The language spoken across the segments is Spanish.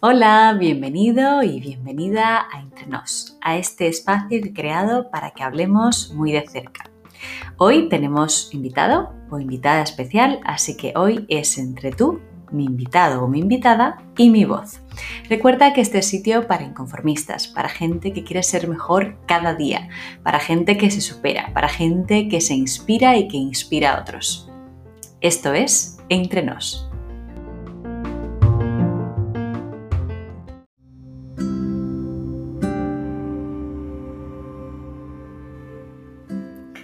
Hola, bienvenido y bienvenida a Entre Nos, a este espacio creado para que hablemos muy de cerca. Hoy tenemos invitado o invitada especial, así que hoy es entre tú, mi invitado o mi invitada y mi voz. Recuerda que este es sitio para inconformistas, para gente que quiere ser mejor cada día, para gente que se supera, para gente que se inspira y que inspira a otros. Esto es Entre Nos.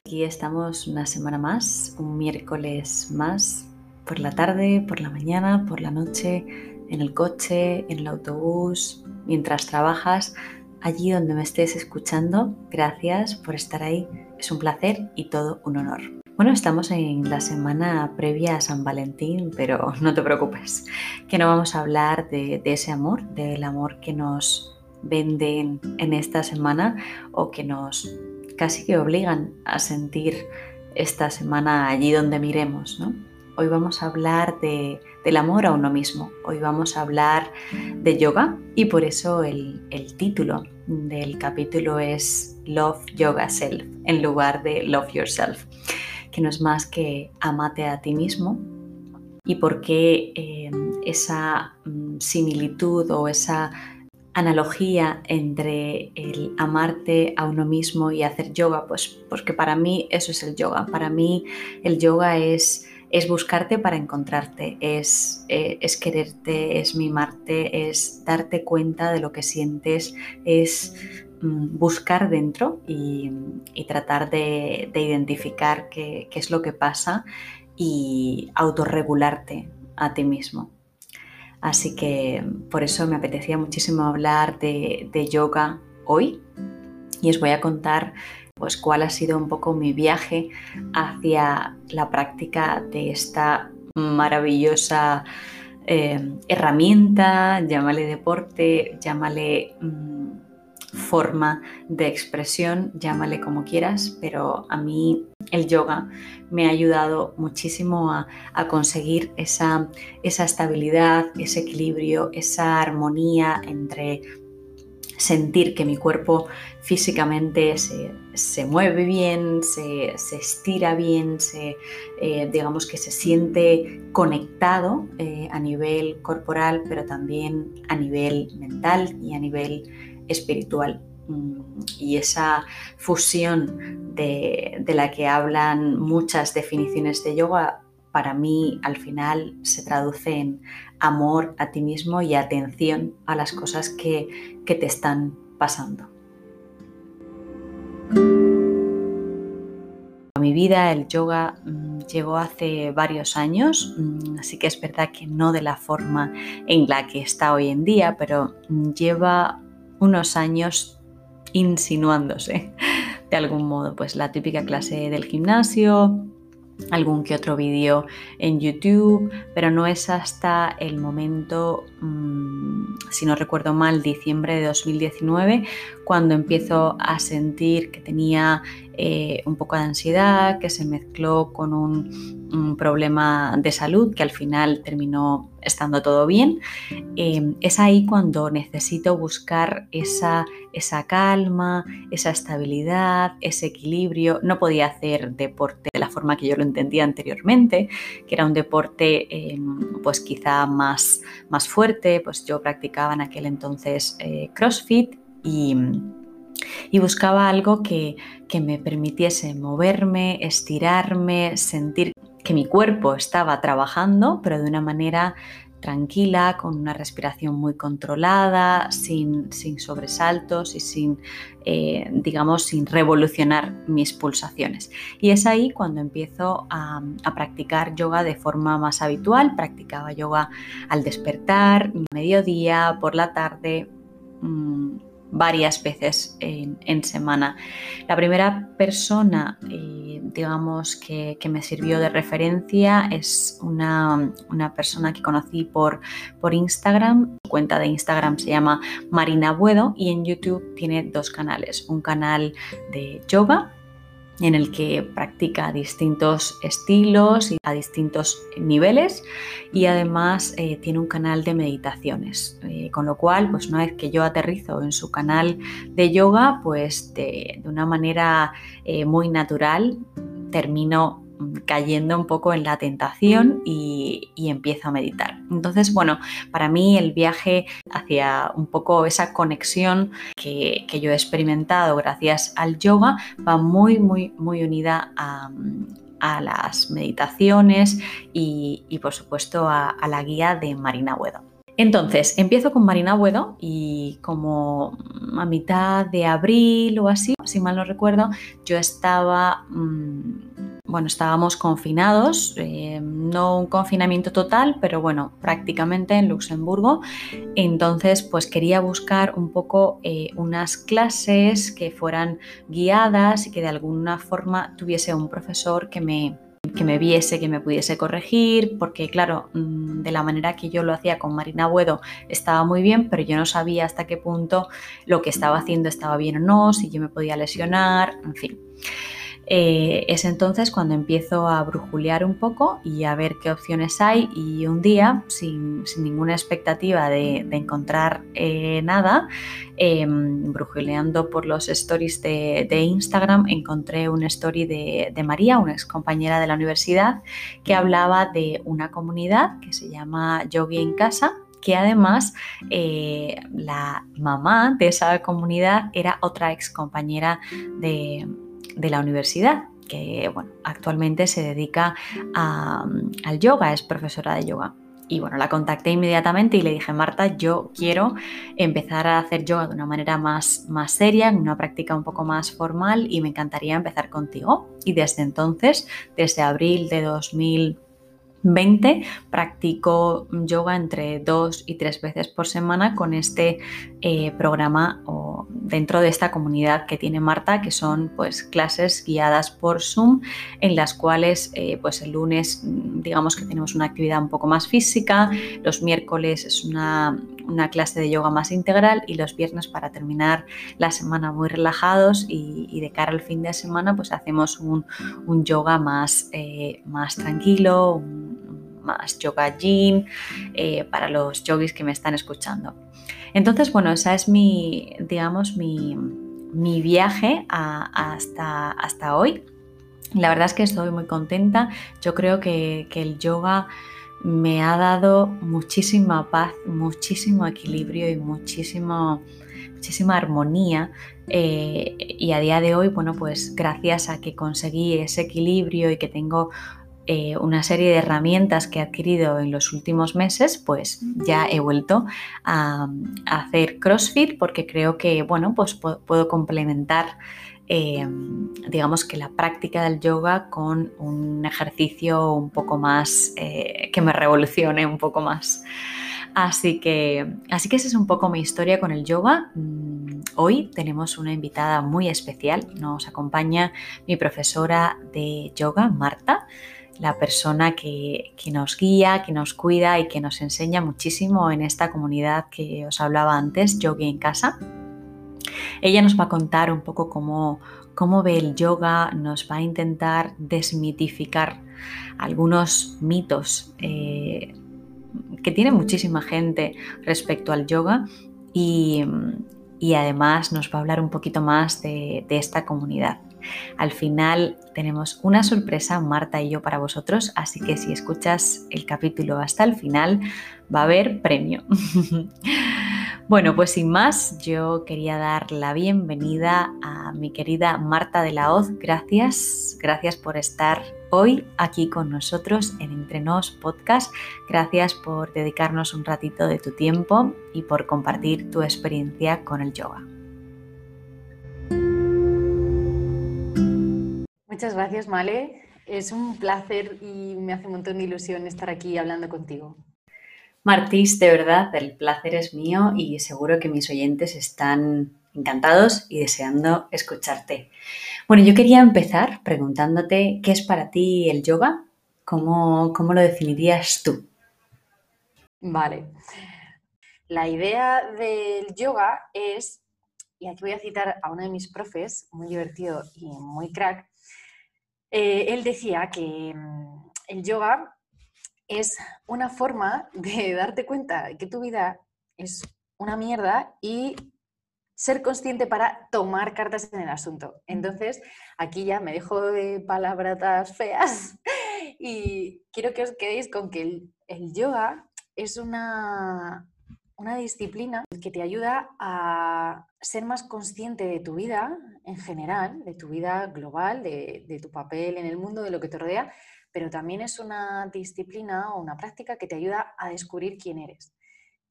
Aquí estamos una semana más, un miércoles más, por la tarde, por la mañana, por la noche, en el coche, en el autobús, mientras trabajas, allí donde me estés escuchando. Gracias por estar ahí, es un placer y todo un honor. Bueno, estamos en la semana previa a San Valentín, pero no te preocupes, que no vamos a hablar de, ese amor, del amor que nos venden en esta semana o que nos casi que obligan a sentir esta semana allí donde miremos, ¿no? Hoy vamos a hablar de, del amor a uno mismo, hoy vamos a hablar de yoga y por eso el, el título del capítulo es Love Yoga Self en lugar de Love Yourself, que no es más que amate a ti mismo y por qué eh, esa mm, similitud o esa analogía entre el amarte a uno mismo y hacer yoga? Pues porque para mí eso es el yoga. Para mí el yoga es, es buscarte para encontrarte, es, eh, es quererte, es mimarte, es darte cuenta de lo que sientes, es mm, buscar dentro y, tratar de, identificar qué, qué es lo que pasa y autorregularte a ti mismo. Así que por eso me apetecía muchísimo hablar de, yoga hoy y os voy a contar pues cuál ha sido un poco mi viaje hacia la práctica de esta maravillosa eh, herramienta, llámale deporte, llámale mm, forma de expresión, llámale como quieras, pero a mí el yoga me ha ayudado muchísimo a, conseguir esa, esa estabilidad, ese equilibrio, esa armonía entre sentir que mi cuerpo físicamente se, mueve bien, se, estira bien, se, eh, digamos que se siente conectado eh, a nivel corporal, pero también a nivel mental y a nivel espiritual. Mm, y esa fusión de, la que hablan muchas definiciones de yoga, para mí al final se traduce en amor a ti mismo y atención a las cosas que, que te están pasando. A mi vida el yoga mm, llegó hace varios años, mm, así que es verdad que no de la forma en la que está hoy en día, pero lleva unos años insinuándose de algún modo, pues la típica clase del gimnasio, algún que otro vídeo en YouTube, pero no es hasta el momento, mm, si no recuerdo mal, diciembre de 2019, cuando empiezo a sentir que tenía eh, un poco de ansiedad que se mezcló con un, problema de salud que al final terminó estando todo bien. Em, es ahí cuando necesito buscar esa, esa calma, esa estabilidad, ese equilibrio. No podía hacer deporte de la forma que yo lo entendía anteriormente, que era un deporte em, pues quizá más, más fuerte, pues yo practicaba en aquel entonces eh, CrossFit y y buscaba algo que, me permitiese moverme, estirarme, sentir que mi cuerpo estaba trabajando, pero de una manera tranquila, con una respiración muy controlada, sin, sobresaltos y sin, eh, digamos, sin revolucionar mis pulsaciones. Y es ahí cuando empiezo a, practicar yoga de forma más habitual. Practicaba yoga al despertar, mediodía, por la tarde. Mm, varias veces en, semana. La primera persona, eh, digamos, que, me sirvió de referencia es una, persona que conocí por, por Instagram. Su cuenta de Instagram se llama Marina Buedo y en YouTube tiene dos canales. Un canal de yoga en el que practica distintos estilos y a distintos niveles y además eh, tiene un canal de meditaciones, eh, con lo cual pues una vez que yo aterrizo en su canal de yoga pues de, una manera eh, muy natural termino cayendo un poco en la tentación y, empiezo a meditar. Entonces, bueno, para mí el viaje hacia un poco esa conexión que, yo he experimentado gracias al yoga va muy, muy, muy unida a, las meditaciones y, por supuesto a, la guía de Marina Huedo. Entonces, empiezo con Marina Huedo y como a mitad de abril o así, si mal no recuerdo, yo estaba... Mm, bueno, estábamos confinados, eh, no un confinamiento total, pero bueno, prácticamente en Luxemburgo. Entonces, pues quería buscar un poco eh, unas clases que fueran guiadas y que de alguna forma tuviese un profesor que me, que me viese, que me pudiese corregir, porque claro, mm, de la manera que yo lo hacía con Marina Buedo estaba muy bien, pero yo no sabía hasta qué punto lo que estaba haciendo estaba bien o no, si yo me podía lesionar, en fin. Eh, es entonces cuando empiezo a brujulear un poco y a ver qué opciones hay y un día, sin, ninguna expectativa de, encontrar eh, nada, em, brujuleando por los stories de, Instagram, encontré una story de, María, una ex compañera de la universidad, que hablaba de una comunidad que se llama Yogi en Casa que además eh, la mamá de esa comunidad era otra ex compañera de, de la universidad, que bueno, actualmente se dedica al yoga, es profesora de yoga. Y bueno, la contacté inmediatamente y le dije, Marta, yo quiero empezar a hacer yoga de una manera más, más seria, en una práctica un poco más formal y me encantaría empezar contigo. Y desde entonces, desde abril de 2000 20 practico yoga entre dos y tres veces por semana con este eh, programa o dentro de esta comunidad que tiene Marta, que son pues clases guiadas por Zoom, en las cuales eh, pues el lunes digamos que tenemos una actividad un poco más física, los miércoles es una, clase de yoga más integral y los viernes para terminar la semana muy relajados y, de cara al fin de semana pues hacemos un, yoga más, eh, más tranquilo, más yoga yin eh, para los yogis que me están escuchando. Entonces, bueno, esa es mi, digamos, mi, viaje hasta, hasta hoy. La verdad es que estoy muy contenta. Yo creo que, el yoga me ha dado muchísima paz, muchísimo equilibrio y muchísimo, muchísima armonía. Eh, y a día de hoy, bueno, pues gracias a que conseguí ese equilibrio y que tengo eh, una serie de herramientas que he adquirido en los últimos meses, pues ya he vuelto a, hacer CrossFit porque creo que, bueno, pues puedo, complementar, eh, digamos que la práctica del yoga con un ejercicio un poco más, eh, que me revolucione un poco más. Así que, así que esa es un poco mi historia con el yoga. Mm, hoy tenemos una invitada muy especial. Nos acompaña mi profesora de yoga, Marta la persona que, nos guía, que nos cuida y que nos enseña muchísimo en esta comunidad que os hablaba antes, Yogi en Casa. Ella nos va a contar un poco cómo, cómo ve el yoga, nos va a intentar desmitificar algunos mitos eh, que tiene muchísima gente respecto al yoga y, además nos va a hablar un poquito más de esta comunidad. Al final tenemos una sorpresa, Marta y yo, para vosotros, así que si escuchas el capítulo hasta el final, va a haber premio. bueno, pues sin más, yo quería dar la bienvenida a mi querida Marta de la Hoz. Gracias, gracias por estar hoy aquí con nosotros en Entre Nos Podcast. Gracias por dedicarnos un ratito de tu tiempo y por compartir tu experiencia con el yoga. Muchas gracias, Male. Es un placer y me hace un montón de ilusión estar aquí hablando contigo. Martis, de verdad, el placer es mío y seguro que mis oyentes están encantados y deseando escucharte. Bueno, yo quería empezar preguntándote qué es para ti el yoga, cómo, cómo lo definirías tú. Vale. La idea del yoga es, y aquí voy a citar a uno de mis profes, muy divertido y muy crack, eh, él decía que mm, el yoga es una forma de darte cuenta de que tu vida es una mierda y ser consciente para tomar cartas en el asunto. Entonces, aquí ya me dejo de palabras feas y quiero que os quedéis con que el, yoga es una, una disciplina que te ayuda a ser más consciente de tu vida en general, de tu vida global, de, tu papel en el mundo, de lo que te rodea, pero también es una disciplina o una práctica que te ayuda a descubrir quién eres.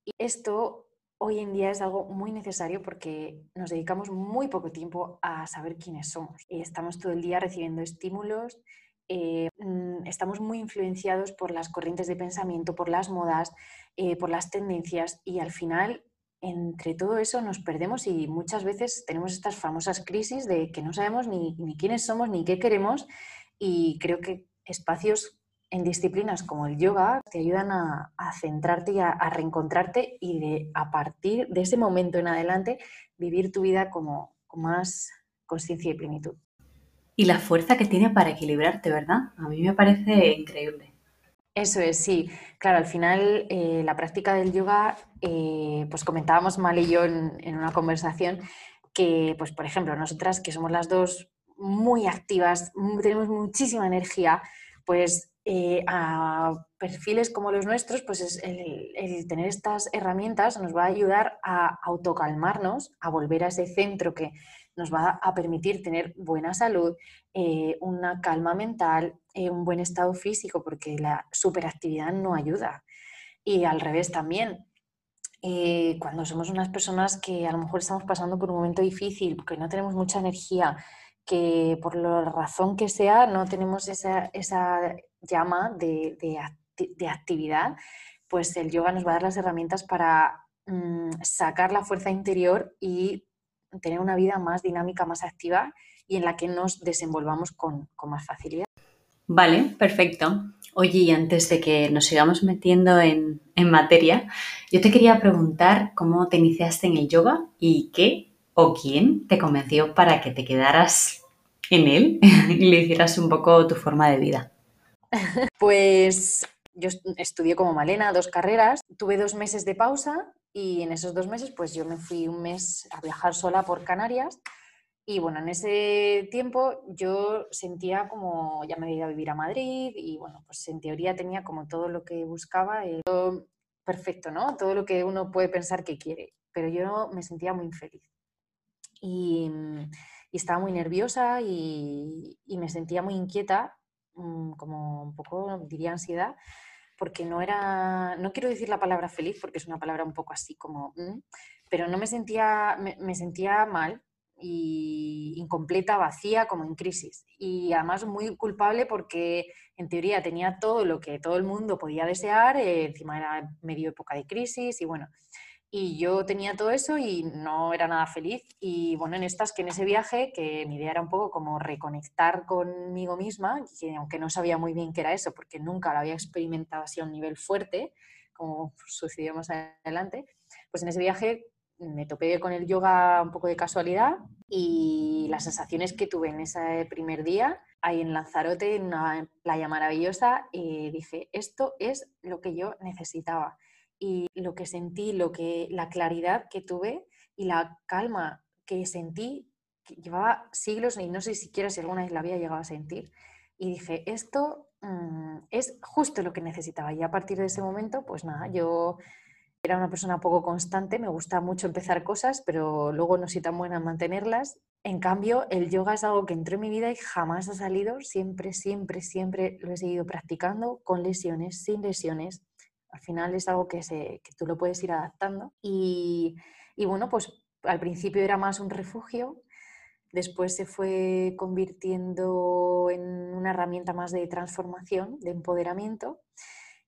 Y esto hoy en día es algo muy necesario porque nos dedicamos muy poco tiempo a saber quiénes somos. Y estamos todo el día recibiendo estímulos, eh, mm, estamos muy influenciados por las corrientes de pensamiento, por las modas, eh, por las tendencias y al final entre todo eso nos perdemos y muchas veces tenemos estas famosas crisis de que no sabemos ni, quiénes somos ni qué queremos y creo que espacios en disciplinas como el yoga te ayudan a, centrarte y a, reencontrarte y de, a partir de ese momento en adelante vivir tu vida como, con más conciencia y plenitud. Y la fuerza que tiene para equilibrarte, ¿verdad? A mí me parece increíble. Eso es, sí. Claro, al final eh, la práctica del yoga, eh, pues comentábamos Mal y yo en, una conversación que, pues por ejemplo, nosotras que somos las dos muy activas, tenemos muchísima energía, pues eh, a perfiles como los nuestros, pues el, tener estas herramientas nos va a ayudar a autocalmarnos, a volver a ese centro que nos va a permitir tener buena salud, eh, una calma mental, eh, un buen estado físico, porque la superactividad no ayuda. Y al revés también, cuando somos unas personas que a lo mejor estamos pasando por un momento difícil, porque no tenemos mucha energía, que por la razón que sea no tenemos esa, esa llama de, de, actividad, pues el yoga nos va a dar las herramientas para mm, sacar la fuerza interior y tener una vida más dinámica, más activa y en la que nos desenvolvamos con, con más facilidad. Vale, perfecto. Oye, y antes de que nos sigamos metiendo en, en, materia, yo te quería preguntar cómo te iniciaste en el yoga y qué o quién te convenció para que te quedaras en él y le hicieras un poco tu forma de vida. Pues yo estudié como Malena dos carreras, tuve dos meses de pausa y en esos dos meses pues yo me fui un mes a viajar sola por Canarias y bueno, en ese tiempo yo sentía como ya me había ido a vivir a Madrid y bueno, pues en teoría tenía como todo lo que buscaba, eh, todo perfecto, ¿no? Todo lo que uno puede pensar que quiere, pero yo me sentía muy infeliz. Y, y estaba muy nerviosa y, y me sentía muy inquieta Mm, como un poco, diría ansiedad, porque no era, no quiero decir la palabra feliz porque es una palabra un poco así como, mm, pero no me sentía, me, sentía mal y incompleta, vacía, como en crisis. Y además muy culpable porque en teoría tenía todo lo que todo el mundo podía desear, eh, encima era medio época de crisis y bueno, y yo tenía todo eso y no era nada feliz. Y bueno, en estas que en ese viaje, que mi idea era un poco como reconectar conmigo misma, que aunque no sabía muy bien qué era eso, porque nunca lo había experimentado así a un nivel fuerte, como sucedió más adelante, pues en ese viaje me topé con el yoga un poco de casualidad y las sensaciones que tuve en ese primer día, ahí en Lanzarote, en una playa maravillosa, y dije, esto es lo que yo necesitaba y lo que sentí, lo que, la claridad que tuve y la calma que sentí, que llevaba siglos y no sé siquiera si alguna vez la había llegado a sentir. Y dije, esto mm, es justo lo que necesitaba. Y a partir de ese momento, pues nada, yo era una persona poco constante, me gusta mucho empezar cosas, pero luego no soy tan buena en mantenerlas. En cambio, el yoga es algo que entró en mi vida y jamás ha salido. Siempre, siempre, siempre lo he seguido practicando con lesiones, sin lesiones. Al final es algo que, se, que tú lo puedes ir adaptando. Y, bueno, pues al principio era más un refugio, después se fue convirtiendo en una herramienta más de transformación, de empoderamiento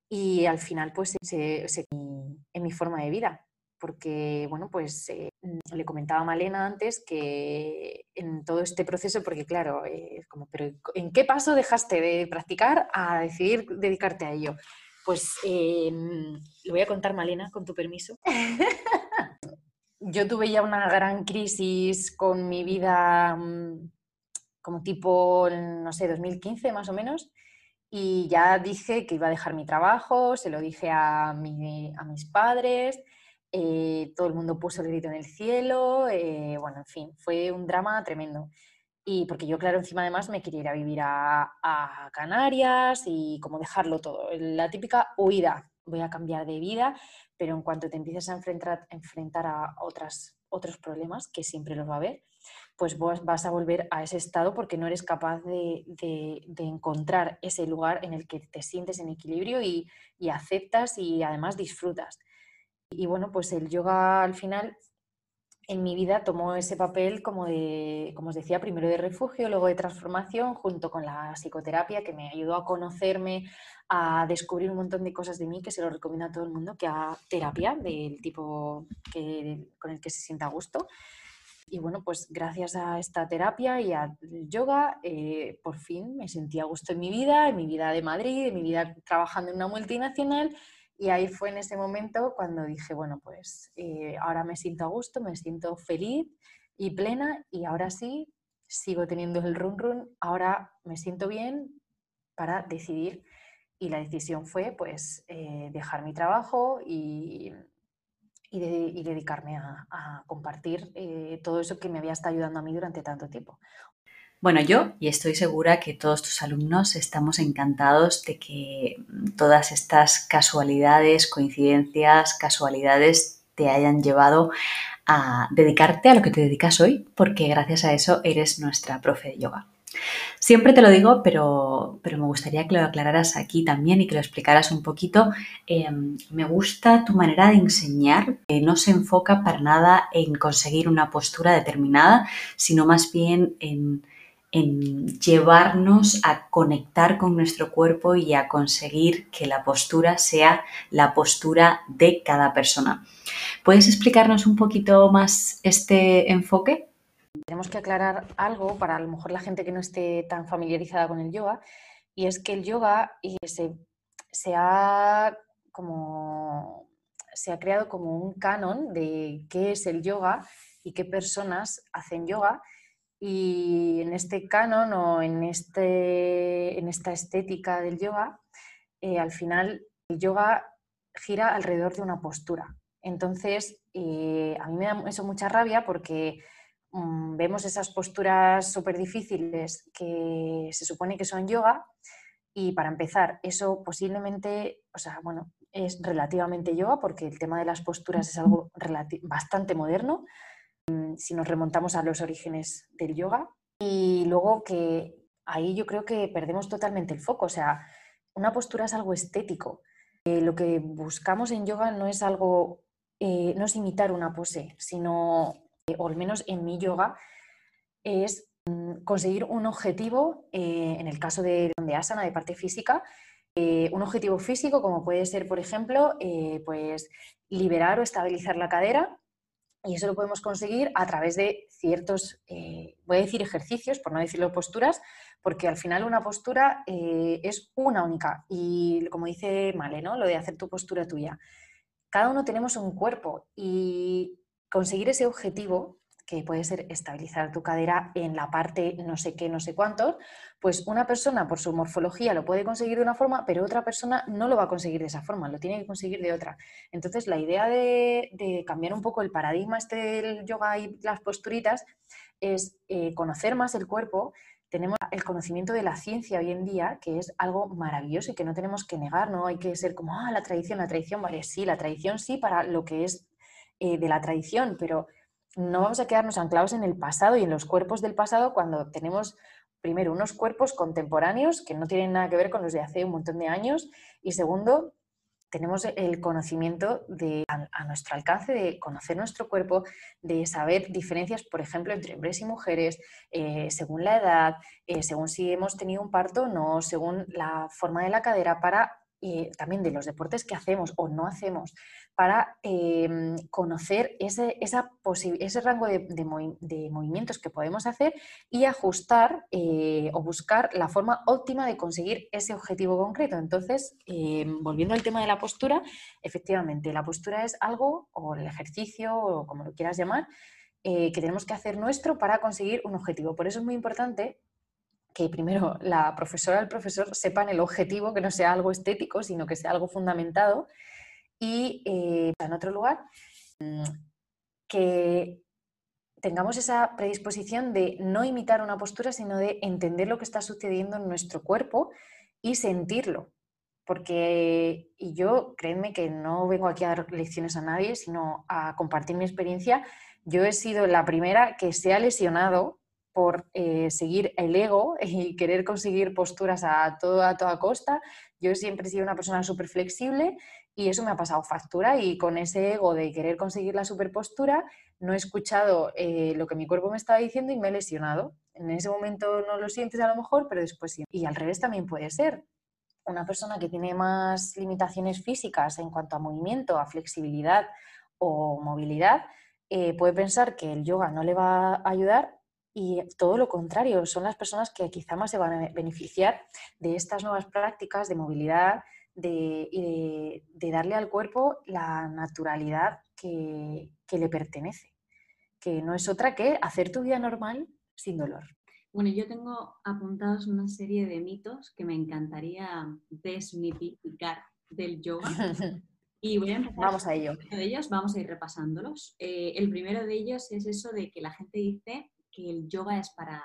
y al final pues en mi forma de vida porque bueno pues eh, le comentaba a Malena antes que en todo este proceso porque claro eh, como pero en qué paso dejaste de practicar a decidir dedicarte a ello pues eh, lo voy a contar, Malena, con tu permiso. Yo tuve ya una gran crisis con mi vida, mm, como tipo, no sé, 2015 más o menos. Y ya dije que iba a dejar mi trabajo, se lo dije a, a mis padres, eh, todo el mundo puso el grito en el cielo, eh, bueno, en fin, fue un drama tremendo. Y porque yo, claro, encima además me quería ir a vivir a, Canarias y como dejarlo todo. La típica huida, voy a cambiar de vida, pero en cuanto te empieces a enfrentar, enfrentar a otras, otros problemas, que siempre los va a haber, pues vos vas a volver a ese estado porque no eres capaz de, encontrar ese lugar en el que te sientes en equilibrio y, y aceptas y además disfrutas. Y bueno, pues el yoga al final en mi vida tomó ese papel como de, como os decía, primero de refugio, luego de transformación, junto con la psicoterapia que me ayudó a conocerme, a descubrir un montón de cosas de mí que se lo recomiendo a todo el mundo que haga terapia del tipo que, con el que se sienta a gusto. Y bueno, pues gracias a esta terapia y al yoga, eh, por fin me sentí a gusto en mi vida, en mi vida de Madrid, en mi vida trabajando en una multinacional y ahí fue en ese momento cuando dije, bueno, pues eh, ahora me siento a gusto, me siento feliz y plena y ahora sí, sigo teniendo el run run, ahora me siento bien para decidir. Y la decisión fue pues eh, dejar mi trabajo y, y, dedicarme a, compartir eh, todo eso que me había estado ayudando a mí durante tanto tiempo. Bueno, yo y estoy segura que todos tus alumnos estamos encantados de que todas estas casualidades, coincidencias, casualidades te hayan llevado a dedicarte a lo que te dedicas hoy, porque gracias a eso eres nuestra profe de yoga. Siempre te lo digo, pero, pero, me gustaría que lo aclararas aquí también y que lo explicaras un poquito. Em, me gusta tu manera de enseñar, que no se enfoca para nada en conseguir una postura determinada, sino más bien en en llevarnos a conectar con nuestro cuerpo y a conseguir que la postura sea la postura de cada persona. ¿Puedes explicarnos un poquito más este enfoque? Tenemos que aclarar algo para a lo mejor la gente que no esté tan familiarizada con el yoga, y es que el yoga eh, se, ha como se ha creado como un canon de qué es el yoga y qué personas hacen yoga y en este canon o en, este, en esta estética del yoga, eh, al final el yoga gira alrededor de una postura. Entonces, eh, a mí me da eso mucha rabia porque mm, vemos esas posturas súper difíciles que se supone que son yoga y para empezar, eso posiblemente, o sea, bueno, es relativamente yoga porque el tema de las posturas es algo bastante moderno, si nos remontamos a los orígenes del yoga. Y luego que ahí yo creo que perdemos totalmente el foco. O sea, una postura es algo estético. Eh, lo que buscamos en yoga no es algo, eh, no es imitar una pose, sino, eh, al menos en mi yoga, es mm, conseguir un objetivo, en el caso de, de asana, de parte física, un objetivo físico como puede ser, por ejemplo, pues liberar o estabilizar la cadera y eso lo podemos conseguir a través de ciertos, eh, voy a decir ejercicios, por no decirlo posturas, porque al final una postura eh, es una única. Y como dice Male, ¿no? lo de hacer tu postura tuya. Cada uno tenemos un cuerpo y conseguir ese objetivo que puede ser estabilizar tu cadera en la parte no sé qué, no sé cuántos, pues una persona por su morfología lo puede conseguir de una forma, pero otra persona no lo va a conseguir de esa forma, lo tiene que conseguir de otra. Entonces, la idea de, cambiar un poco el paradigma este del yoga y las posturitas es eh, conocer más el cuerpo. Tenemos el conocimiento de la ciencia hoy en día, que es algo maravilloso y que no tenemos que negar, no hay que ser como, ah, la tradición, la tradición, vale, sí, la tradición sí para lo que es eh, de la tradición, pero no vamos a quedarnos anclados en el pasado y en los cuerpos del pasado cuando tenemos primero unos cuerpos contemporáneos que no tienen nada que ver con los de hace un montón de años y segundo tenemos el conocimiento de, a, nuestro alcance de conocer nuestro cuerpo, de saber diferencias, por ejemplo, entre hombres y mujeres, eh, según la edad, eh, según si hemos tenido un parto o no, según la forma de la cadera, para eh, también de los deportes que hacemos o no hacemos, para em, conocer ese, ese rango de, movimientos que podemos hacer y ajustar eh, o buscar la forma óptima de conseguir ese objetivo concreto. Entonces, em, volviendo al tema de la postura, efectivamente, la postura es algo, o el ejercicio, o como lo quieras llamar, eh, que tenemos que hacer nuestro para conseguir un objetivo. Por eso es muy importante que primero la profesora o el profesor sepan el objetivo, que no sea algo estético, sino que sea algo fundamentado. Y eh, en otro lugar, mm, que tengamos esa predisposición de no imitar una postura, sino de entender lo que está sucediendo en nuestro cuerpo y sentirlo. Porque, y yo, créeme que no vengo aquí a dar lecciones a nadie, sino a compartir mi experiencia. Yo he sido la primera que se ha lesionado por eh, seguir el ego y querer conseguir posturas a, todo, a toda costa. Yo siempre he sido una persona súper flexible y eso me ha pasado factura y con ese ego de querer conseguir la superpostura no he escuchado eh, lo que mi cuerpo me estaba diciendo y me he lesionado. En ese momento no lo sientes a lo mejor, pero después sí. Y al revés también puede ser. Una persona que tiene más limitaciones físicas en cuanto a movimiento, a flexibilidad o movilidad, eh, puede pensar que el yoga no le va a ayudar y todo lo contrario, son las personas que quizá más se van a beneficiar de estas nuevas prácticas de movilidad, de, de, darle al cuerpo la naturalidad que, que le pertenece, que no es otra que hacer tu vida normal sin dolor. Bueno, yo tengo apuntados una serie de mitos que me encantaría desmitificar del yoga. Y voy a empezar. Vamos a ello. De ellos, vamos a ir repasándolos. Eh, el primero de ellos es eso de que la gente dice que el yoga es para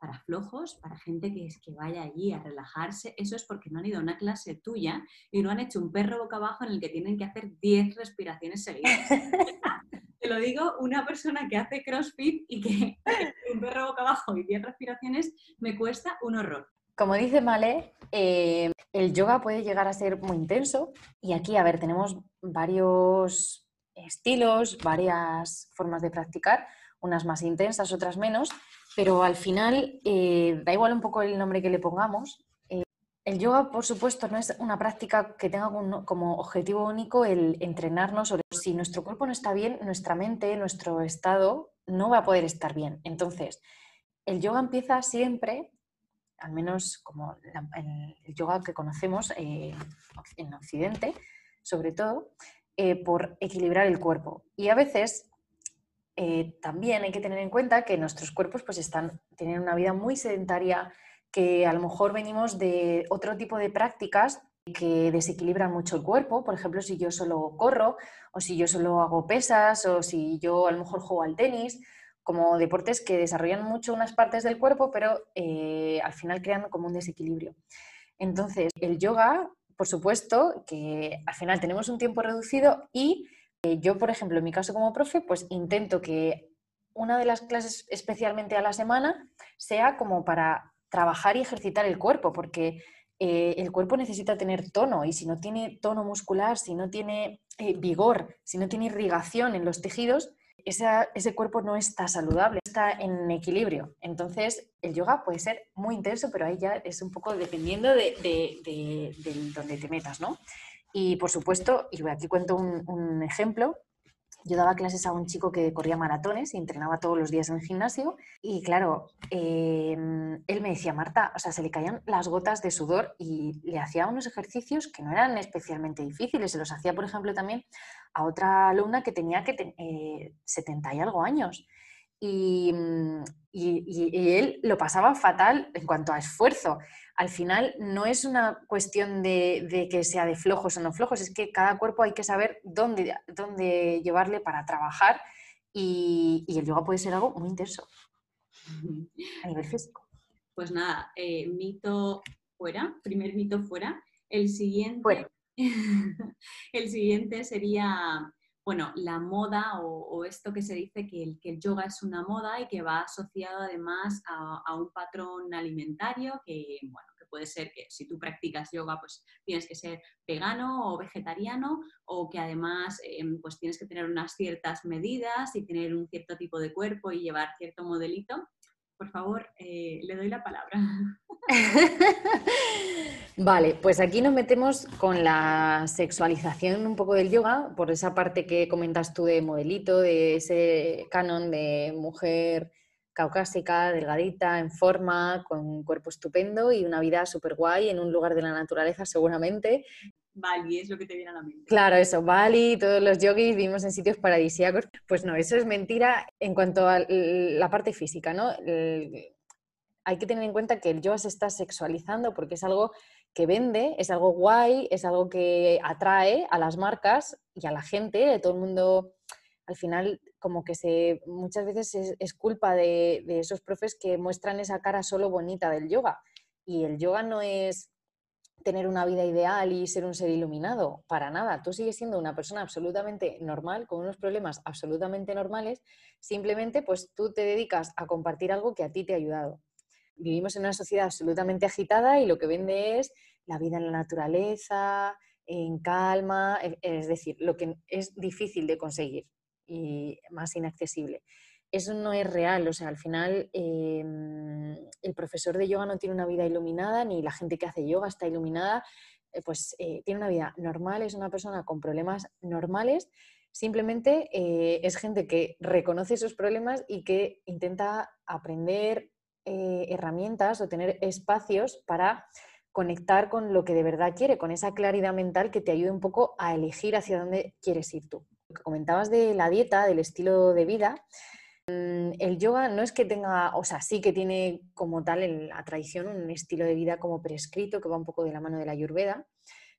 para flojos, para gente que, es, que vaya allí a relajarse, eso es porque no han ido a una clase tuya y no han hecho un perro boca abajo en el que tienen que hacer 10 respiraciones seguidas. Te lo digo, una persona que hace CrossFit y que, un perro boca abajo y 10 respiraciones me cuesta un horror. Como dice Male, eh, el yoga puede llegar a ser muy intenso y aquí, a ver, tenemos varios estilos, varias formas de practicar, unas más intensas, otras menos, pero al final eh, da igual un poco el nombre que le pongamos. Eh, el yoga, por supuesto, no es una práctica que tenga como, objetivo único el entrenarnos. Si nuestro cuerpo no está bien, nuestra mente, nuestro estado no va a poder estar bien. Entonces, el yoga empieza siempre, al menos como el yoga que conocemos eh, en Occidente, sobre todo, por equilibrar el cuerpo. Y a veces eh, también hay que tener en cuenta que nuestros cuerpos pues están, tienen una vida muy sedentaria, que a lo mejor venimos de otro tipo de prácticas que desequilibran mucho el cuerpo. Por ejemplo, si yo solo corro, o si yo solo hago pesas, o si yo a lo mejor juego al tenis, como deportes que desarrollan mucho unas partes del cuerpo, pero eh, al final crean como un desequilibrio. Entonces, el yoga, por supuesto, que al final tenemos un tiempo reducido y yo, por ejemplo, en mi caso como profe, pues intento que una de las clases especialmente a la semana sea como para trabajar y ejercitar el cuerpo, porque eh, el cuerpo necesita tener tono y si no tiene tono muscular, si no tiene eh, vigor, si no tiene irrigación en los tejidos, ese cuerpo no está saludable, está en equilibrio. Entonces, el yoga puede ser muy intenso, pero ahí ya es un poco dependiendo de, de, de donde te metas, ¿no? Y por supuesto, y aquí cuento un, ejemplo, yo daba clases a un chico que corría maratones y entrenaba todos los días en el gimnasio y claro, em, él me decía, Marta, o sea, se le caían las gotas de sudor y le hacía unos ejercicios que no eran especialmente difíciles. Se los hacía, por ejemplo, también a otra alumna que tenía que 70 eh, y algo años. Mm, y, él lo pasaba fatal en cuanto a esfuerzo. Al final no es una cuestión de, que sea de flojos o no flojos, es que cada cuerpo hay que saber dónde, dónde llevarle para trabajar y, el yoga puede ser algo muy intenso a nivel físico. Pues nada, eh, mito fuera, primer mito fuera. El siguiente, el siguiente sería bueno, la moda o, esto que se dice que el, que el, yoga es una moda y que va asociado además a, un patrón alimentario que, bueno, puede ser que si tú practicas yoga pues tienes que ser vegano o vegetariano o que además em, pues tienes que tener unas ciertas medidas y tener un cierto tipo de cuerpo y llevar cierto modelito por favor, eh, le doy la palabra. vale, pues aquí nos metemos con la sexualización un poco del yoga, por esa parte que comentas tú de modelito, de ese canon de mujer caucásica, delgadita, en forma, con un cuerpo estupendo y una vida súper guay en un lugar de la naturaleza seguramente, Bali es lo que te viene a la mente. Claro, eso, Bali, todos los yogis vivimos en sitios paradisíacos. Pues no, eso es mentira en cuanto a la parte física, ¿no? hay que tener en cuenta que el yoga se está sexualizando porque es algo que vende, es algo guay, es algo que atrae a las marcas y a la gente, todo el mundo al final como que se muchas veces es, culpa de, de, esos profes que muestran esa cara solo bonita del yoga. Y el yoga no es tener una vida ideal y ser un ser iluminado, para nada. Tú sigues siendo una persona absolutamente normal, con unos problemas absolutamente normales, simplemente pues tú te dedicas a compartir algo que a ti te ha ayudado. Vivimos en una sociedad absolutamente agitada y lo que vende es la vida en la naturaleza, en calma, e, es decir, lo que es difícil de conseguir más inaccesible eso no es real. O sea, al final em, el profesor de yoga no tiene una vida iluminada, ni la gente que hace yoga está iluminada. Eh, pues eh, tiene una vida normal, es una persona con problemas normales. Simplemente eh, es gente que reconoce esos problemas y que intenta aprender herramientas o tener espacios para conectar con lo que de verdad quiere, con esa claridad mental que te ayude un poco a elegir hacia dónde quieres ir tú. Que comentabas de la dieta, del estilo de vida, Mm, el yoga no es que tenga, o sea, sí que tiene como tal en la tradición un estilo de vida como prescrito que va un poco de la mano de la ayurveda,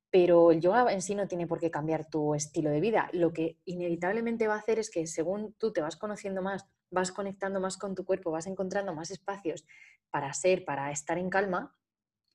pero el yoga en sí no tiene por qué cambiar tu estilo de vida. Lo que inevitablemente va a hacer es que según tú te vas conociendo más, vas conectando más con tu cuerpo, vas encontrando más espacios para ser, para estar en calma,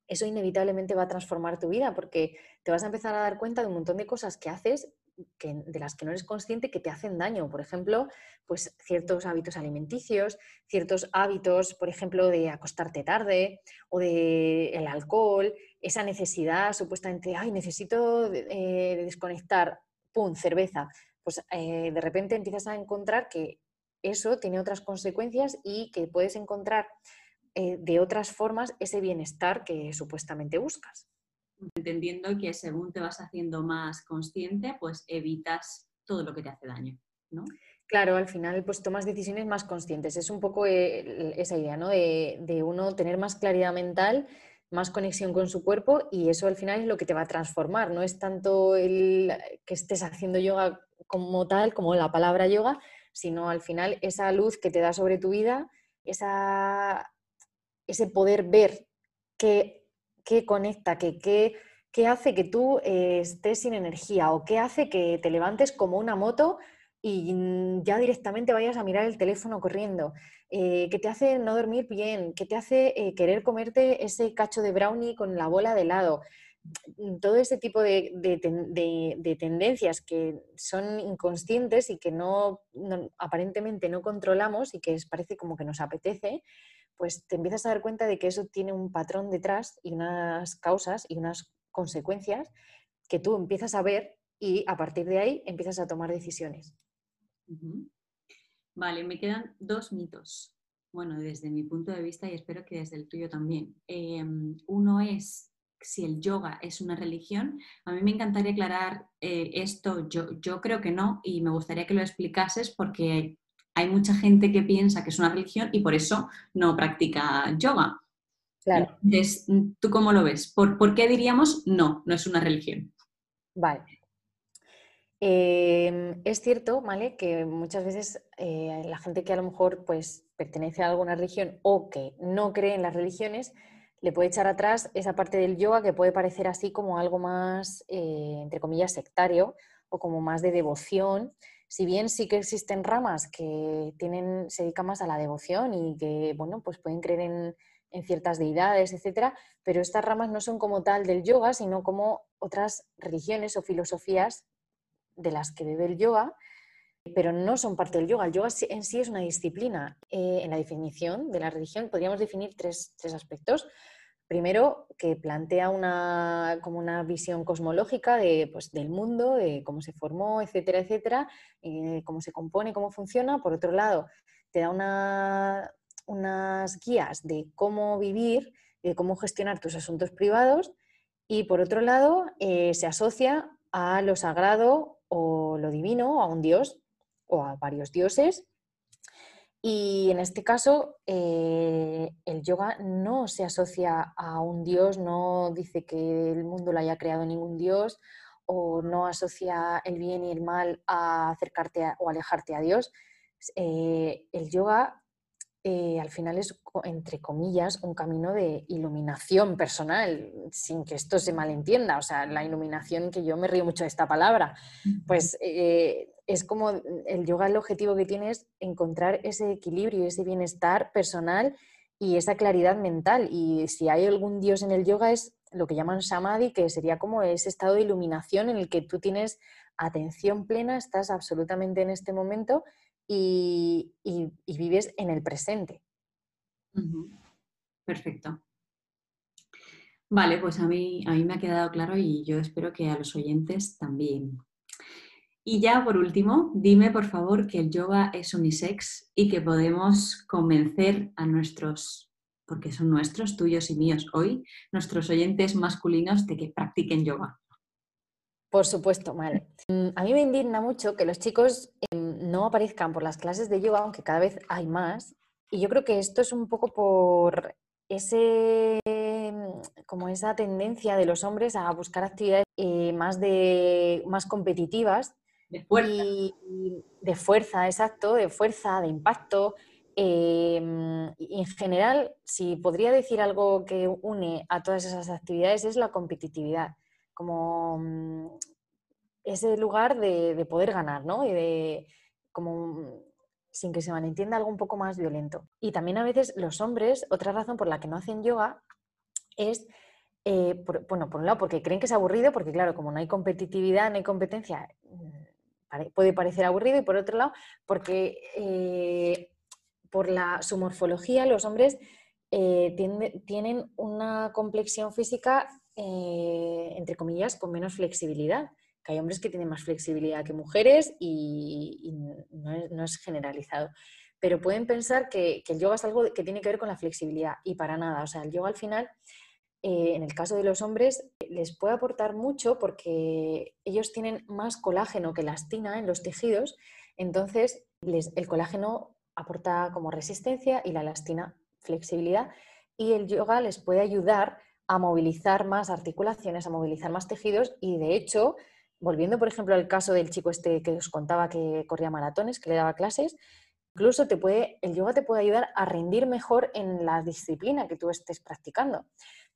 eso inevitablemente va a transformar tu vida porque te vas a empezar a dar cuenta de un montón de cosas que haces de las que no eres consciente que te hacen daño. Por ejemplo, pues ciertos hábitos alimenticios, ciertos hábitos, por ejemplo, de acostarte tarde o de el alcohol, esa necesidad supuestamente, ay, necesito eh, desconectar, pum, cerveza. Pues eh, de repente empiezas a encontrar que eso tiene otras consecuencias y que puedes encontrar eh, de otras formas ese bienestar que supuestamente buscas entendiendo que según te vas haciendo más consciente, pues evitas todo lo que te hace daño, ¿no? Claro, al final pues tomas decisiones más conscientes. Es un poco eh, esa idea, ¿no? De, de, uno tener más claridad mental, más conexión con su cuerpo y eso al final es lo que te va a transformar. No es tanto el que estés haciendo yoga como tal, como la palabra yoga, sino al final esa luz que te da sobre tu vida, esa, ese poder ver que qué conecta, qué, hace que tú eh, estés sin energía o qué hace que te levantes como una moto y ya directamente vayas a mirar el teléfono corriendo, eh, que te hace no dormir bien, que te hace eh, querer comerte ese cacho de brownie con la bola de helado. Todo ese tipo de, tendencias que son inconscientes y que no, aparentemente no controlamos y que parece como que nos apetece, pues te empiezas a dar cuenta de que eso tiene un patrón detrás y unas causas y unas consecuencias que tú empiezas a ver y a partir de ahí empiezas a tomar decisiones. Vale, me quedan dos mitos. Bueno, desde mi punto de vista y espero que desde el tuyo también. Em, uno es si el yoga es una religión. A mí me encantaría aclarar eh, esto. Yo, yo creo que no y me gustaría que lo explicases porque hay mucha gente que piensa que es una religión y por eso no practica yoga. Claro. Entonces, ¿tú cómo lo ves? ¿Por, qué diríamos no, no es una religión? Vale. Em, es cierto, ¿vale? Que muchas veces eh, la gente que a lo mejor pues, pertenece a alguna religión o que no cree en las religiones, le puede echar atrás esa parte del yoga que puede parecer así como algo más, eh, entre comillas, sectario como más de devoción si bien sí que existen ramas que tienen, se dedican más a la devoción y que, bueno, pues pueden creer en, ciertas deidades, etcétera, pero estas ramas no son como tal del yoga, sino como otras religiones o filosofías de las que bebe el yoga, pero no son parte del yoga. El yoga en sí es una disciplina. Eh, en la definición de la religión podríamos definir tres, tres aspectos. Primero, que plantea una, como una visión cosmológica de, pues, del mundo, de cómo se formó, etcétera, etcétera, eh, cómo se compone, cómo funciona. Por otro lado, te da unas guías de cómo vivir, de cómo gestionar tus asuntos privados. Y por otro lado, eh, se asocia a lo sagrado o lo divino, a un dios o a varios dioses y en este caso, eh, el yoga no se asocia a un dios, no dice que el mundo lo haya creado ningún dios o no asocia el bien y el mal a acercarte o alejarte a Dios. Eh, el yoga eh, al final es, entre comillas, un camino de iluminación personal, sin que esto se malentienda. O sea, la iluminación, que yo me río mucho de esta palabra, pues eh, es como el yoga, el objetivo que tiene es encontrar ese equilibrio, ese bienestar personal y esa claridad mental. Y si hay algún dios en el yoga es lo que llaman samadhi, que sería como ese estado de iluminación en el que tú tienes atención plena, estás absolutamente en este momento y, vives en el presente. Perfecto. Vale, pues a mí, a mí me ha quedado claro y yo espero que a los oyentes también. Y ya por último, dime por favor que el yoga es unisex y que podemos convencer a nuestros, porque son nuestros, tuyos y míos hoy, nuestros oyentes masculinos de que practiquen yoga. Por supuesto, vale. Mm, a mí me indigna mucho que los chicos em, no aparezcan por las clases de yoga, aunque cada vez hay más. Y yo creo que esto es un poco por ese como esa tendencia de los hombres a buscar actividades eh, más de más competitivas de fuerza. Exacto, de fuerza, de impacto. Y en general, si podría decir algo que une a todas esas actividades es la competitividad como mm, ese lugar de, poder ganar, ¿no? Y de como mm, sin que se malentienda algo un poco más violento. Y también a veces los hombres, otra razón por la que no hacen yoga es, eh, bueno, por un lado porque creen que es aburrido, porque claro, como no hay competitividad, no hay competencia, mm, puede parecer aburrido, y por otro lado porque eh, por la, su morfología los hombres eh, tienen una complexión física eh, entre comillas, con menos flexibilidad. Que hay hombres que tienen más flexibilidad que mujeres y, no, es, generalizado. Pero pueden pensar que, el yoga es algo que tiene que ver con la flexibilidad y para nada. O sea, el yoga al final, en el caso de los hombres, les puede aportar mucho porque ellos tienen más colágeno que elastina en los tejidos. Entonces, el colágeno aporta como resistencia y la elastina flexibilidad. Y el yoga les puede ayudar a movilizar más articulaciones, a movilizar más tejidos y de hecho, volviendo por ejemplo al caso del chico este que os contaba que corría maratones, que le daba clases, incluso te puede, el yoga te puede ayudar a rendir mejor en la disciplina que tú estés practicando.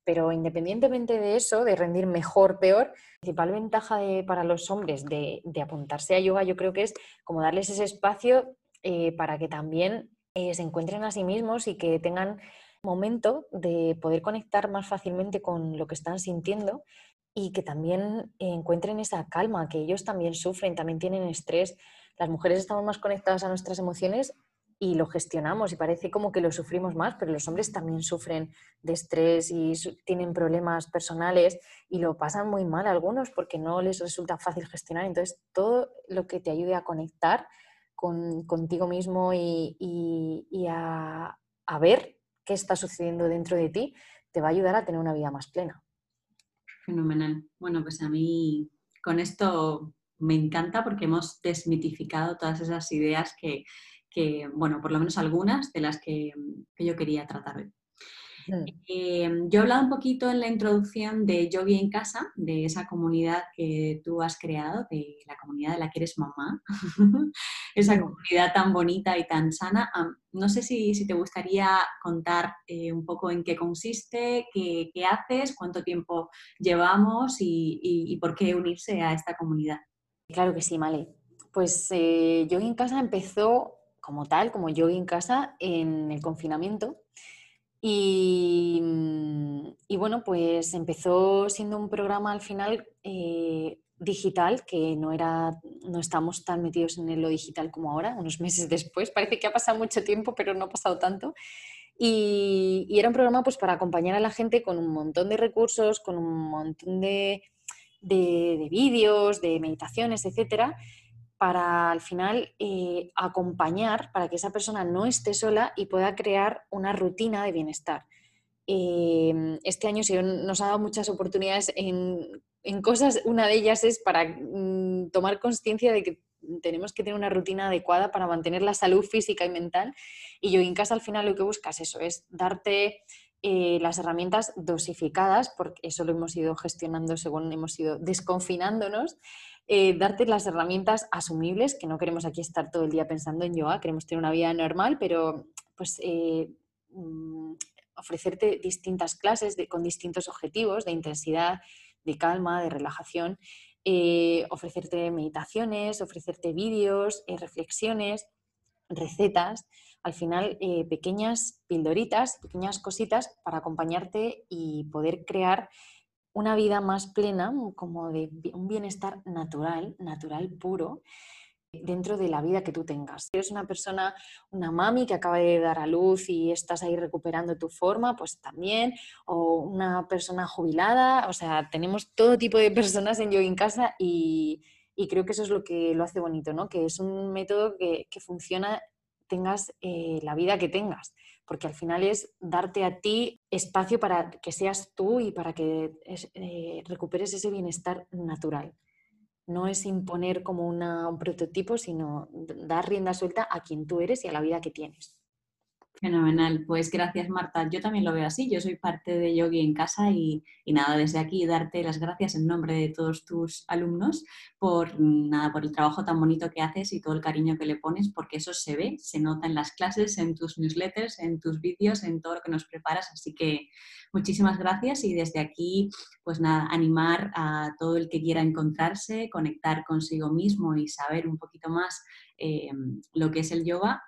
Pero independientemente de eso, de rendir mejor, peor, la principal ventaja para los hombres de, apuntarse a yoga yo creo que es como darles ese espacio eh, para que también eh, se encuentren a sí mismos y que tengan momento de poder conectar más fácilmente con lo que están sintiendo y que también encuentren esa calma, que ellos también sufren, también tienen estrés. Las mujeres estamos más conectadas a nuestras emociones y lo gestionamos y parece como que lo sufrimos más, pero los hombres también sufren de estrés y tienen problemas personales y lo pasan muy mal algunos porque no les resulta fácil gestionar. Entonces, todo lo que te ayude a conectar con, contigo mismo y, y, a, a ver qué está sucediendo dentro de ti, te va a ayudar a tener una vida más plena. Fenomenal. Bueno, pues a mí con esto me encanta porque hemos desmitificado todas esas ideas que, bueno, por lo menos algunas de las que, que yo quería tratar hoy. Em, yo he hablado un poquito en la introducción de Yogi en casa, de esa comunidad que tú has creado, de la comunidad de la que eres mamá, esa comunidad tan bonita y tan sana. no sé si, te gustaría contar eh, un poco en qué consiste, qué, haces, cuánto tiempo llevamos y, por qué unirse a esta comunidad. Claro que sí, Male. Pues eh, Yogi en casa empezó como tal, como Yogi en casa, en el confinamiento. Mm, y, bueno, pues empezó siendo un programa al final eh, digital, que no, era, no estamos tan metidos en lo digital como ahora, unos meses después. Parece que ha pasado mucho tiempo, pero no ha pasado tanto. Y, era un programa pues, para acompañar a la gente con un montón de recursos, con un montón de, de, de vídeos, de meditaciones, etcétera, para al final eh, acompañar, para que esa persona no esté sola y pueda crear una rutina de bienestar. Em, este año se nos ha dado muchas oportunidades en, cosas, una de ellas es para mm, tomar conciencia de que tenemos que tener una rutina adecuada para mantener la salud física y mental. Y yo en casa al final lo que buscas eso es darte eh, las herramientas dosificadas, porque eso lo hemos ido gestionando según hemos ido desconfinándonos, eh, darte las herramientas asumibles, que no queremos aquí estar todo el día pensando en yoga, queremos tener una vida normal, pero pues, eh, mm, ofrecerte distintas clases con distintos objetivos de intensidad, de calma, de relajación, ofrecerte meditaciones, ofrecerte vídeos, reflexiones, recetas, al final pequeñas pildoritas, pequeñas cositas para acompañarte y poder crear una vida más plena, como de un bienestar natural, natural puro, dentro de la vida que tú tengas. Si eres una persona, una mami que acaba de dar a luz y estás ahí recuperando tu forma, pues también, o una persona jubilada, o sea, tenemos todo tipo de personas en Yoga en Casa y, creo que eso es lo que lo hace bonito, ¿no? Que es un método que, funciona tengas eh, la vida que tengas porque al final es darte a ti espacio para que seas tú y para que eh, recuperes ese bienestar natural. No es imponer como un prototipo, sino dar rienda suelta a quien tú eres y a la vida que tienes. Fenomenal, pues gracias Marta. Yo también lo veo así, yo soy parte de Yogi en casa y, nada, desde aquí darte las gracias en nombre de todos tus alumnos por, nada, por el trabajo tan bonito que haces y todo el cariño que le pones, porque eso se ve, se nota en las clases, en tus newsletters, en tus vídeos, en todo lo que nos preparas. Así que muchísimas gracias y desde aquí, pues nada, animar a todo el que quiera encontrarse, conectar consigo mismo y saber un poquito más eh, lo que es el yoga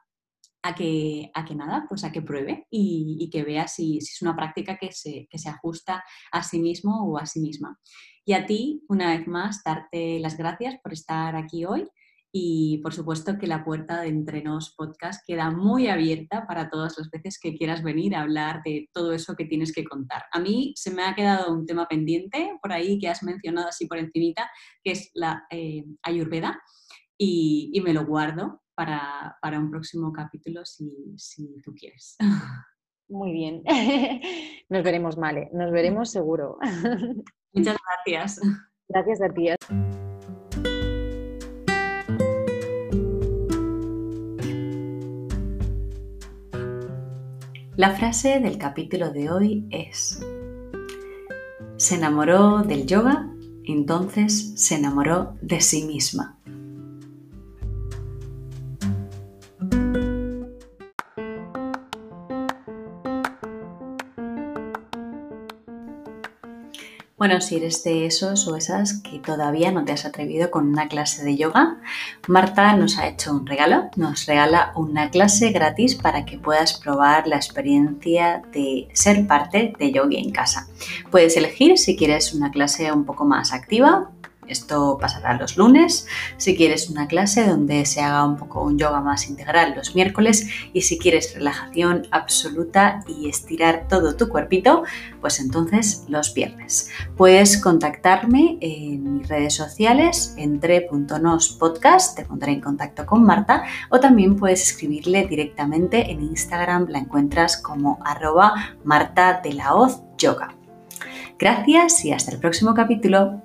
a que, a que nada, pues a que pruebe y, que vea si, es una práctica que se, se ajusta a sí mismo o a sí misma. Y a ti, una vez más, darte las gracias por estar aquí hoy y por supuesto que la puerta de Entrenos Podcast queda muy abierta para todas las veces que quieras venir a hablar de todo eso que tienes que contar. A mí se me ha quedado un tema pendiente por ahí que has mencionado así por encimita, que es la eh, ayurveda y, y me lo guardo para, un próximo capítulo si, tú quieres. Muy bien. Nos veremos, Male. Nos veremos seguro. Muchas gracias. Gracias a ti. La frase del capítulo de hoy es, se enamoró del yoga, entonces se enamoró de sí misma. Bueno, si eres de esos o esas que todavía no te has atrevido con una clase de yoga, Marta nos ha hecho un regalo. Nos regala una clase gratis para que puedas probar la experiencia de ser parte de yoga en casa. Puedes elegir si quieres una clase un poco más activa esto pasará los lunes. Si quieres una clase donde se haga un poco un yoga más integral los miércoles y si quieres relajación absoluta y estirar todo tu cuerpito, pues entonces los viernes. Puedes contactarme en mis redes sociales, entre.nos podcast, te pondré en contacto con Marta, o también puedes escribirle directamente en Instagram, la encuentras como arroba Marta de la Hoz Yoga. Gracias y hasta el próximo capítulo.